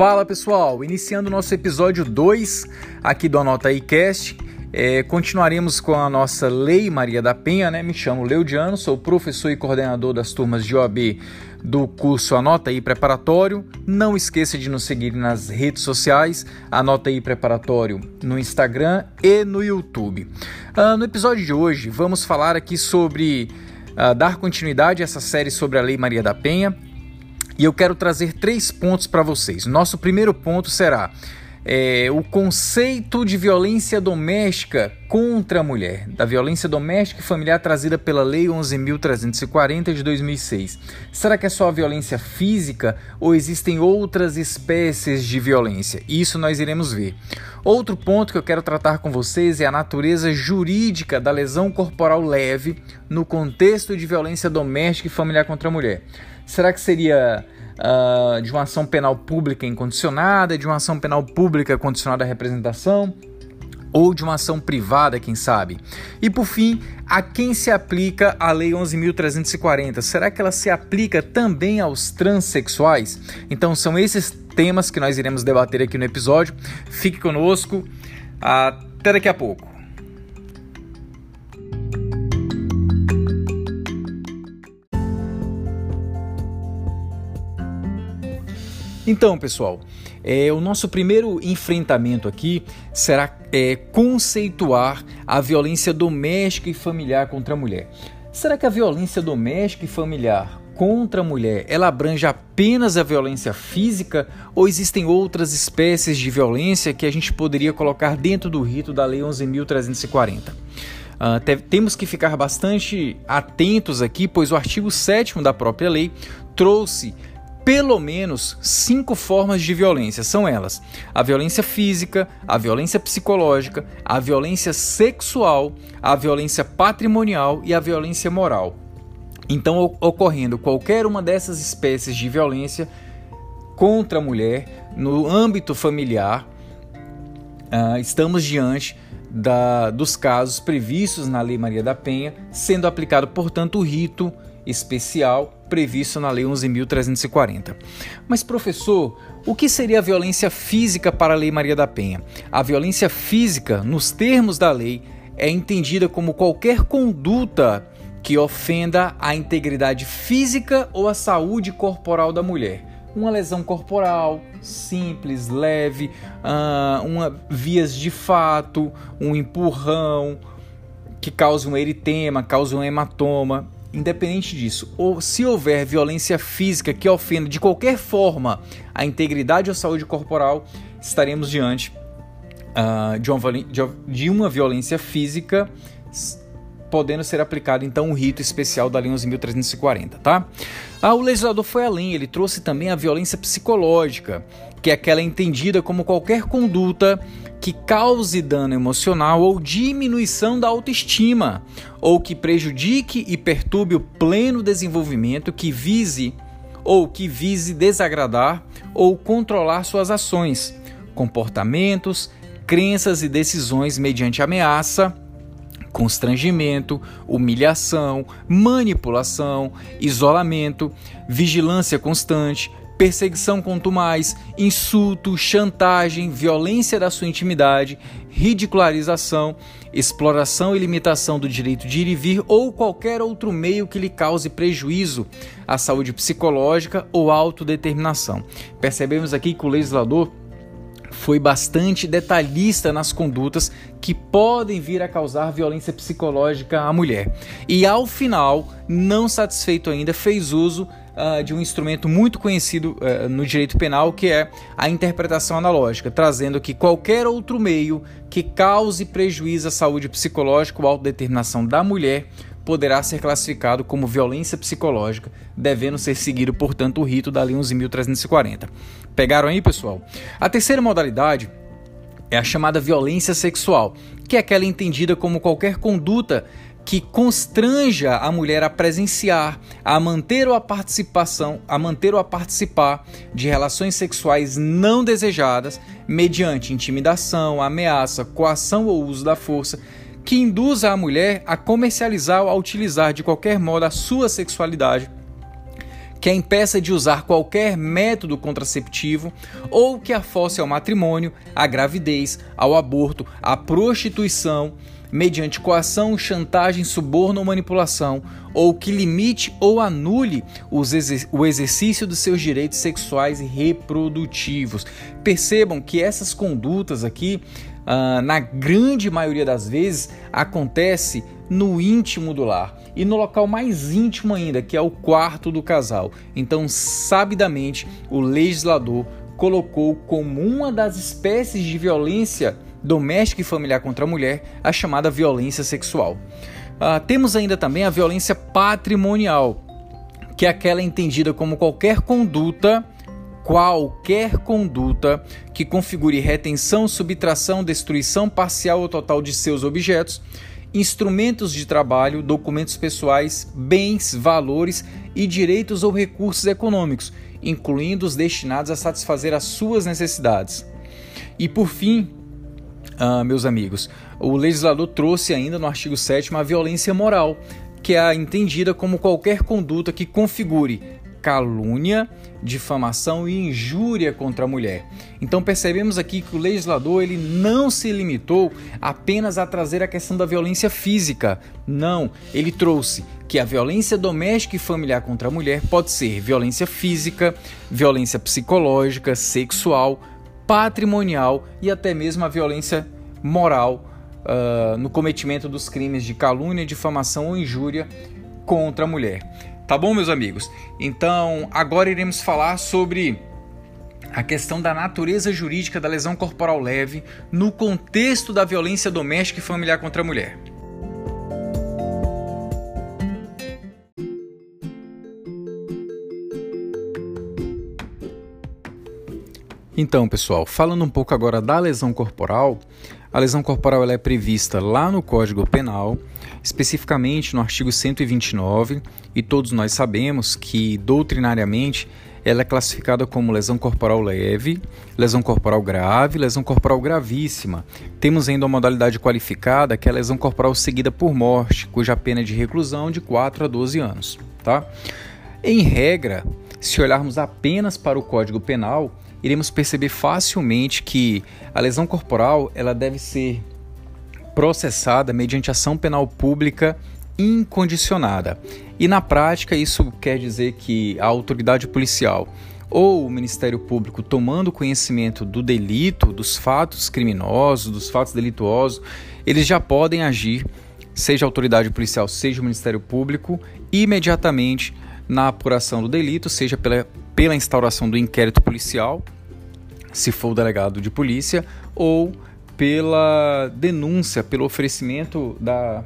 Fala pessoal, iniciando nosso episódio 2 aqui do Anota aí Cast. É, continuaremos com a nossa Lei Maria da Penha, né? Me chamo Leudiano, sou professor e coordenador das turmas de OAB do curso Anota aí Preparatório. Não esqueça de nos seguir nas redes sociais, Anota aí Preparatório no Instagram e no YouTube. Ah, no episódio de hoje, vamos falar aqui sobre ah, dar continuidade a essa série sobre a Lei Maria da Penha e eu quero trazer três pontos para vocês. Nosso primeiro ponto será é, o conceito de violência doméstica contra a mulher, da violência doméstica e familiar trazida pela Lei 11.340 de 2006. Será que é só a violência física ou existem outras espécies de violência? Isso nós iremos ver. Outro ponto que eu quero tratar com vocês é a natureza jurídica da lesão corporal leve no contexto de violência doméstica e familiar contra a mulher. Será que seria uh, de uma ação penal pública incondicionada, de uma ação penal pública condicionada à representação? Ou de uma ação privada, quem sabe? E por fim, a quem se aplica a Lei 11.340? Será que ela se aplica também aos transexuais? Então, são esses temas que nós iremos debater aqui no episódio. Fique conosco. Até daqui a pouco. Então, pessoal, é, o nosso primeiro enfrentamento aqui será é, conceituar a violência doméstica e familiar contra a mulher. Será que a violência doméstica e familiar contra a mulher ela abrange apenas a violência física ou existem outras espécies de violência que a gente poderia colocar dentro do rito da Lei 11.340? Uh, te temos que ficar bastante atentos aqui, pois o artigo 7 da própria lei trouxe pelo menos cinco formas de violência. São elas: a violência física, a violência psicológica, a violência sexual, a violência patrimonial e a violência moral. Então, ocorrendo qualquer uma dessas espécies de violência contra a mulher no âmbito familiar, uh, estamos diante da, dos casos previstos na Lei Maria da Penha, sendo aplicado, portanto, o rito especial previsto na Lei 11.340. Mas, professor, o que seria a violência física para a Lei Maria da Penha? A violência física, nos termos da lei, é entendida como qualquer conduta que ofenda a integridade física ou a saúde corporal da mulher. Uma lesão corporal simples, leve, uh, uma vias de fato, um empurrão que cause um eritema, cause um hematoma independente disso, ou se houver violência física que ofenda de qualquer forma a integridade ou saúde corporal, estaremos diante uh, de, uma, de uma violência física podendo ser aplicado então o rito especial da Lei 11.340, tá? Ah, o legislador foi além, ele trouxe também a violência psicológica, que é aquela entendida como qualquer conduta que cause dano emocional ou diminuição da autoestima, ou que prejudique e perturbe o pleno desenvolvimento que vise ou que vise desagradar ou controlar suas ações, comportamentos, crenças e decisões mediante ameaça, constrangimento, humilhação, manipulação, isolamento, vigilância constante, perseguição contumaz, insulto, chantagem, violência da sua intimidade, ridicularização, exploração e limitação do direito de ir e vir ou qualquer outro meio que lhe cause prejuízo à saúde psicológica ou autodeterminação. Percebemos aqui que o legislador foi bastante detalhista nas condutas que podem vir a causar violência psicológica à mulher. E ao final, não satisfeito ainda, fez uso uh, de um instrumento muito conhecido uh, no direito penal, que é a interpretação analógica, trazendo que qualquer outro meio que cause prejuízo à saúde psicológica ou autodeterminação da mulher poderá ser classificado como violência psicológica, devendo ser seguido, portanto, o rito da Lei 11.340. Pegaram aí, pessoal? A terceira modalidade é a chamada violência sexual, que é aquela entendida como qualquer conduta que constranja a mulher a presenciar, a manter ou a participação, a manter ou a participar de relações sexuais não desejadas mediante intimidação, ameaça, coação ou uso da força, que induza a mulher a comercializar ou a utilizar de qualquer modo a sua sexualidade que a impeça de usar qualquer método contraceptivo ou que a force ao matrimônio, à gravidez, ao aborto, à prostituição, mediante coação, chantagem, suborno ou manipulação, ou que limite ou anule o exercício dos seus direitos sexuais e reprodutivos. Percebam que essas condutas aqui, ah, na grande maioria das vezes, acontece no íntimo do lar e no local mais íntimo ainda, que é o quarto do casal. Então, sabidamente, o legislador colocou como uma das espécies de violência doméstica e familiar contra a mulher a chamada violência sexual. Uh, temos ainda também a violência patrimonial, que é aquela entendida como qualquer conduta qualquer conduta que configure retenção, subtração, destruição parcial ou total de seus objetos, instrumentos de trabalho, documentos pessoais, bens, valores e direitos ou recursos econômicos, incluindo os destinados a satisfazer as suas necessidades. E por fim, ah, meus amigos, o legislador trouxe ainda no artigo 7 a violência moral, que é entendida como qualquer conduta que configure calúnia, difamação e injúria contra a mulher. Então percebemos aqui que o legislador ele não se limitou apenas a trazer a questão da violência física. Não, ele trouxe que a violência doméstica e familiar contra a mulher pode ser violência física, violência psicológica, sexual, patrimonial e até mesmo a violência moral uh, no cometimento dos crimes de calúnia, difamação ou injúria contra a mulher. Tá bom, meus amigos? Então, agora iremos falar sobre a questão da natureza jurídica da lesão corporal leve no contexto da violência doméstica e familiar contra a mulher. Então, pessoal, falando um pouco agora da lesão corporal, a lesão corporal ela é prevista lá no Código Penal, especificamente no artigo 129, e todos nós sabemos que doutrinariamente ela é classificada como lesão corporal leve, lesão corporal grave, lesão corporal gravíssima. Temos ainda uma modalidade qualificada que é a lesão corporal seguida por morte, cuja pena é de reclusão de 4 a 12 anos, tá? Em regra, se olharmos apenas para o Código Penal, iremos perceber facilmente que a lesão corporal ela deve ser processada mediante ação penal pública incondicionada. E na prática, isso quer dizer que a autoridade policial ou o Ministério Público tomando conhecimento do delito, dos fatos criminosos, dos fatos delituosos, eles já podem agir, seja a autoridade policial, seja o Ministério Público, imediatamente na apuração do delito, seja pela, pela instauração do inquérito policial, se for o delegado de polícia, ou pela denúncia, pelo oferecimento da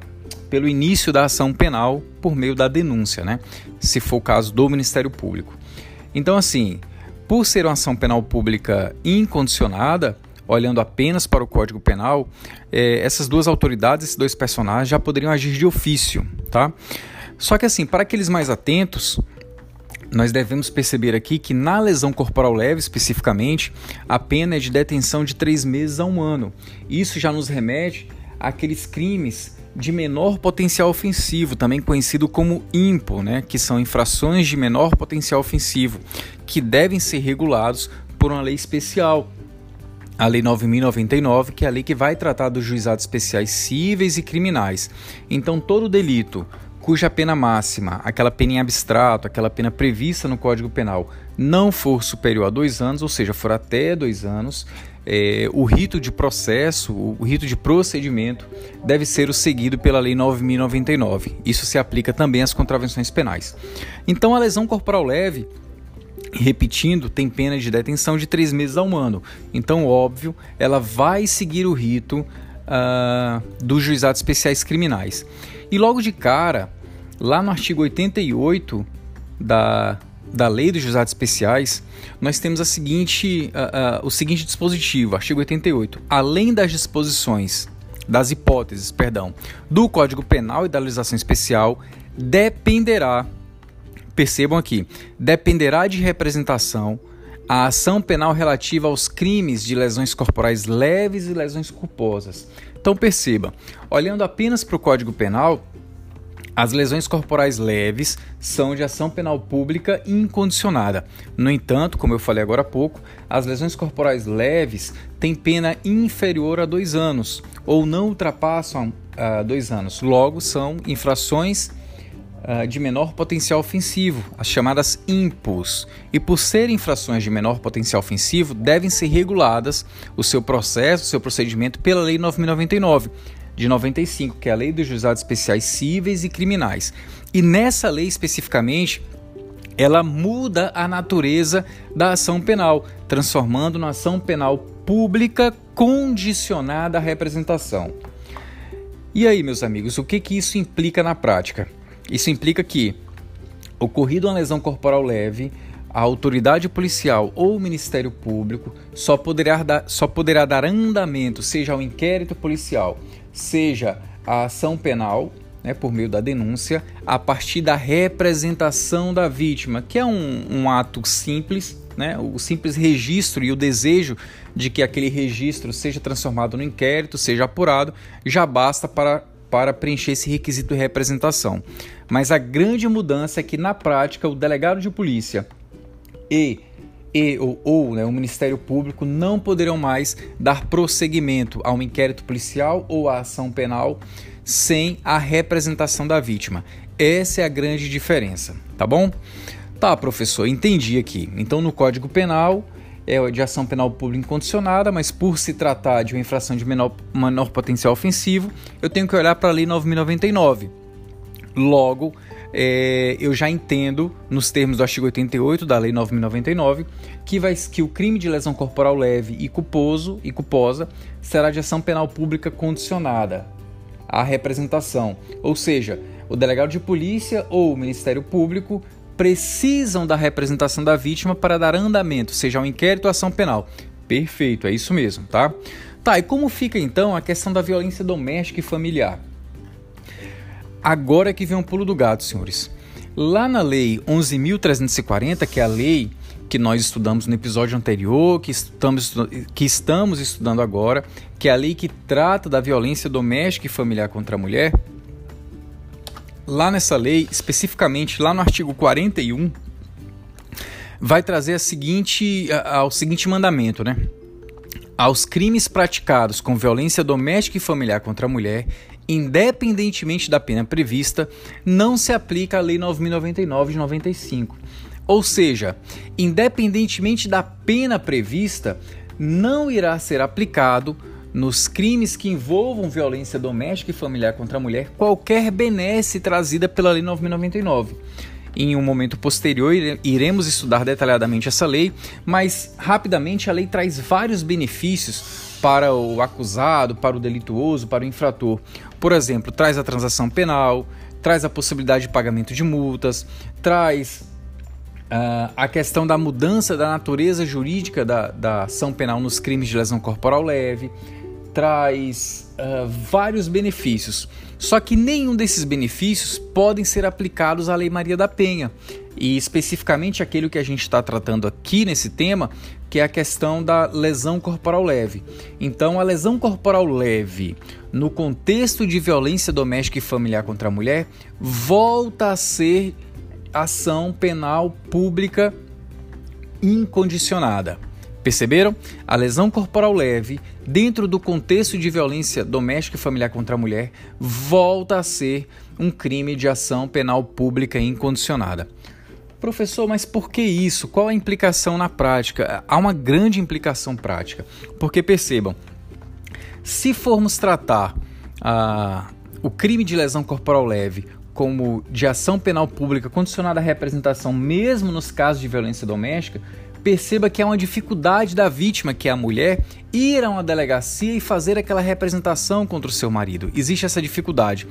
pelo início da ação penal por meio da denúncia, né? Se for o caso do Ministério Público. Então, assim, por ser uma ação penal pública incondicionada, olhando apenas para o Código Penal, é, essas duas autoridades, esses dois personagens já poderiam agir de ofício, tá? Só que assim, para aqueles mais atentos, nós devemos perceber aqui que na lesão corporal leve, especificamente, a pena é de detenção de três meses a um ano. Isso já nos remete àqueles crimes de menor potencial ofensivo, também conhecido como IMPO, né, que são infrações de menor potencial ofensivo, que devem ser regulados por uma lei especial. A Lei 9099, que é a lei que vai tratar dos juizados especiais cíveis e criminais. Então, todo delito cuja pena máxima, aquela pena em abstrato, aquela pena prevista no Código Penal, não for superior a dois anos, ou seja, for até dois anos, é, o rito de processo, o rito de procedimento, deve ser o seguido pela Lei 9099. Isso se aplica também às contravenções penais. Então, a lesão corporal leve repetindo, tem pena de detenção de três meses a um ano. Então, óbvio, ela vai seguir o rito uh, dos juizados especiais criminais. E logo de cara, lá no artigo 88 da, da Lei dos Juizados Especiais, nós temos a seguinte, o seguinte dispositivo, artigo 88. Além das disposições, das hipóteses, perdão, do Código Penal e da legislação especial, dependerá, percebam aqui, dependerá de representação a ação penal relativa aos crimes de lesões corporais leves e lesões culposas. Então perceba, olhando apenas para o Código Penal, As lesões corporais leves são de ação penal pública incondicionada. No entanto, como eu falei agora há pouco, as lesões corporais leves têm pena inferior a dois anos ou não ultrapassam uh, dois anos. Logo, são infrações uh, de menor potencial ofensivo, as chamadas IMPOs. E por serem infrações de menor potencial ofensivo, devem ser reguladas o seu processo, o seu procedimento pela Lei 9099 de 95, que é a Lei dos Juizados Especiais Cíveis e Criminais. E nessa lei especificamente, ela muda a natureza da ação penal, transformando na ação penal pública condicionada à representação. E aí, meus amigos, o que, que isso implica na prática? Isso implica que, ocorrido uma lesão corporal leve, a autoridade policial ou o Ministério Público só poderá dar, só poderá dar andamento, seja ao inquérito policial, seja a ação penal, né, por meio da denúncia, a partir da representação da vítima, que é um, um ato simples, né, o simples registro e o desejo de que aquele registro seja transformado no inquérito, seja apurado, já basta para, para preencher esse requisito de representação. Mas a grande mudança é que, na prática, o delegado de polícia e e ou, ou né, o Ministério Público não poderão mais dar prosseguimento a um inquérito policial ou à ação penal sem a representação da vítima. Essa é a grande diferença, tá bom? Tá, professor, entendi aqui. Então, no Código Penal é de ação penal pública incondicionada, mas por se tratar de uma infração de menor, menor potencial ofensivo, eu tenho que olhar para a Lei 9099. Logo, é, eu já entendo, nos termos do artigo 88 da Lei 9.099, que, vai, que o crime de lesão corporal leve e culposo e culposa será de ação penal pública condicionada à representação. Ou seja, o delegado de polícia ou o Ministério Público precisam da representação da vítima para dar andamento, seja ao inquérito ou ação penal. Perfeito, é isso mesmo, tá? Tá, e como fica então a questão da violência doméstica e familiar? Agora que vem um pulo do gato, senhores. Lá na Lei 11.340, que é a lei que nós estudamos no episódio anterior, que estamos, que estamos estudando agora, que é a lei que trata da violência doméstica e familiar contra a mulher. Lá nessa lei, especificamente lá no artigo 41, vai trazer a seguinte, seguinte mandamento, né? Aos crimes praticados com violência doméstica e familiar contra a mulher independentemente da pena prevista, não se aplica a Lei 9099 de 95. Ou seja, independentemente da pena prevista, não irá ser aplicado nos crimes que envolvam violência doméstica e familiar contra a mulher qualquer benesse trazida pela Lei 9099. Em um momento posterior, iremos estudar detalhadamente essa lei, mas rapidamente a lei traz vários benefícios para o acusado, para o delituoso, para o infrator. Por exemplo, traz a transação penal, traz a possibilidade de pagamento de multas, traz uh, a questão da mudança da natureza jurídica da, da ação penal nos crimes de lesão corporal leve, traz uh, vários benefícios. Só que nenhum desses benefícios podem ser aplicados à Lei Maria da Penha. E especificamente aquele que a gente está tratando aqui nesse tema, que é a questão da lesão corporal leve. Então, a lesão corporal leve, no contexto de violência doméstica e familiar contra a mulher, volta a ser ação penal pública incondicionada. Perceberam? A lesão corporal leve, dentro do contexto de violência doméstica e familiar contra a mulher, volta a ser um crime de ação penal pública incondicionada. Professor, mas por que isso? Qual a implicação na prática? Há uma grande implicação prática. Porque percebam, se formos tratar ah, o crime de lesão corporal leve como de ação penal pública condicionada à representação, mesmo nos casos de violência doméstica, perceba que há uma dificuldade da vítima, que é a mulher, ir a uma delegacia e fazer aquela representação contra o seu marido. Existe essa dificuldade.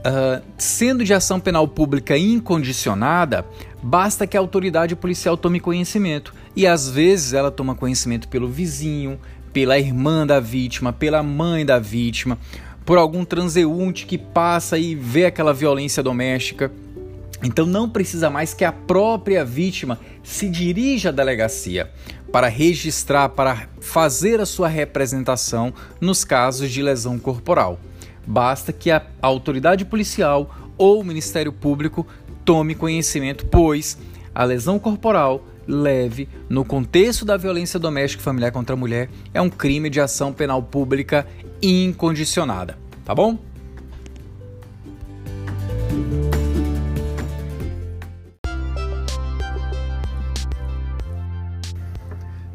Uh, sendo de ação penal pública incondicionada, basta que a autoridade policial tome conhecimento. E às vezes ela toma conhecimento pelo vizinho, pela irmã da vítima, pela mãe da vítima, por algum transeunte que passa e vê aquela violência doméstica. Então não precisa mais que a própria vítima se dirija à delegacia para registrar, para fazer a sua representação nos casos de lesão corporal. Basta que a autoridade policial ou o Ministério Público tome conhecimento, pois a lesão corporal leve no contexto da violência doméstica e familiar contra a mulher é um crime de ação penal pública incondicionada, tá bom?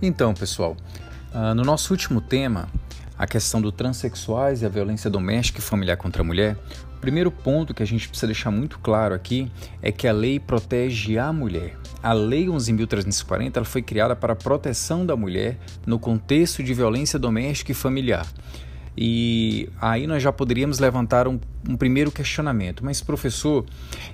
Então, pessoal, uh, no nosso último tema, a questão do transexuais e a violência doméstica e familiar contra a mulher, o primeiro ponto que a gente precisa deixar muito claro aqui é que a lei protege a mulher. A Lei 11.340 foi criada para a proteção da mulher no contexto de violência doméstica e familiar. E aí nós já poderíamos levantar um, um, primeiro questionamento. Mas, professor,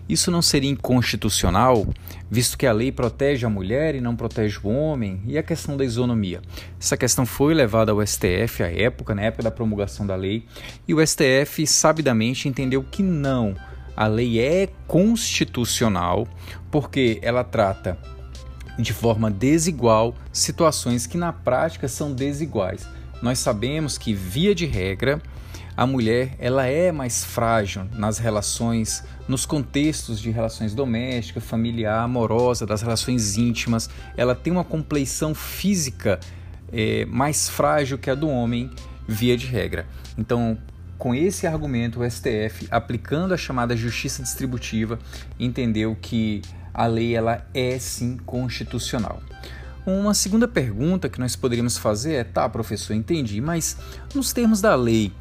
isso não seria inconstitucional, visto que a lei protege a mulher e não protege o homem? E a questão da isonomia? Essa questão foi levada ao STF à época, na época da promulgação da lei, e o STF sabidamente entendeu que não. A lei é constitucional porque ela trata de forma desigual situações que na prática são desiguais nós sabemos que via de regra a mulher ela é mais frágil nas relações, nos contextos de relações domésticas, familiar, amorosa, das relações íntimas. Ela tem uma compleição física é, mais frágil que a do homem, via de regra. Então, com esse argumento, o STF, aplicando a chamada justiça distributiva, entendeu que a lei ela é sim constitucional. Uma segunda pergunta que nós poderíamos fazer é: tá, professor, entendi, mas nos termos da lei,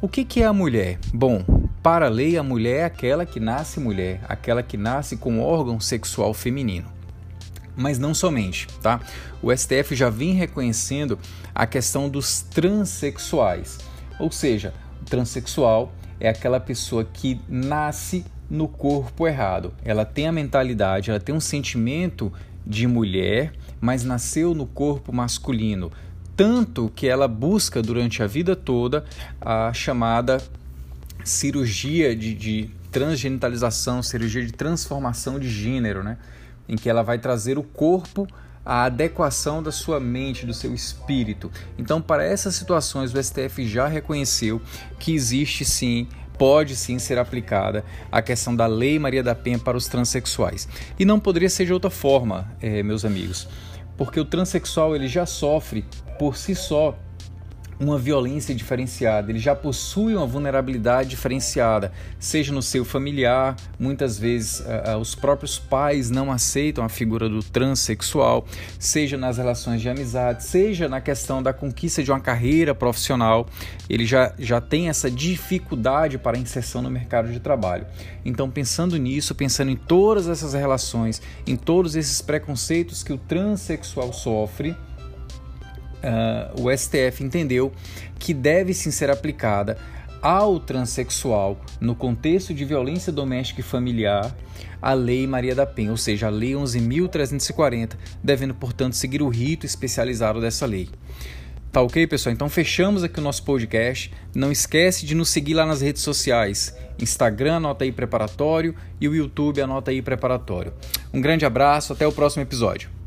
o que, que é a mulher? Bom, para a lei, a mulher é aquela que nasce mulher, aquela que nasce com órgão sexual feminino. Mas não somente, tá? O STF já vem reconhecendo a questão dos transexuais, ou seja, o transexual é aquela pessoa que nasce no corpo errado. Ela tem a mentalidade, ela tem um sentimento de mulher, mas nasceu no corpo masculino, tanto que ela busca durante a vida toda a chamada cirurgia de, de transgenitalização, cirurgia de transformação de gênero, né? em que ela vai trazer o corpo à adequação da sua mente, do seu espírito. Então, para essas situações, o STF já reconheceu que existe sim pode sim ser aplicada a questão da Lei Maria da Penha para os transexuais. E não poderia ser de outra forma, eh, meus amigos, porque o transexual ele já sofre por si só uma violência diferenciada, ele já possui uma vulnerabilidade diferenciada, seja no seu familiar, muitas vezes uh, os próprios pais não aceitam a figura do transexual, seja nas relações de amizade, seja na questão da conquista de uma carreira profissional, ele já, já tem essa dificuldade para inserção no mercado de trabalho. Então, pensando nisso, pensando em todas essas relações, em todos esses preconceitos que o transexual sofre, uh, o STF entendeu que deve sim ser aplicada ao transexual no contexto de violência doméstica e familiar a Lei Maria da Penha, ou seja, a Lei 11.340, devendo, portanto, seguir o rito especializado dessa lei. Tá ok, pessoal? Então fechamos aqui o nosso podcast. Não esquece de nos seguir lá nas redes sociais. Instagram, anota aí preparatório, e o YouTube, anota aí preparatório. Um grande abraço, até o próximo episódio.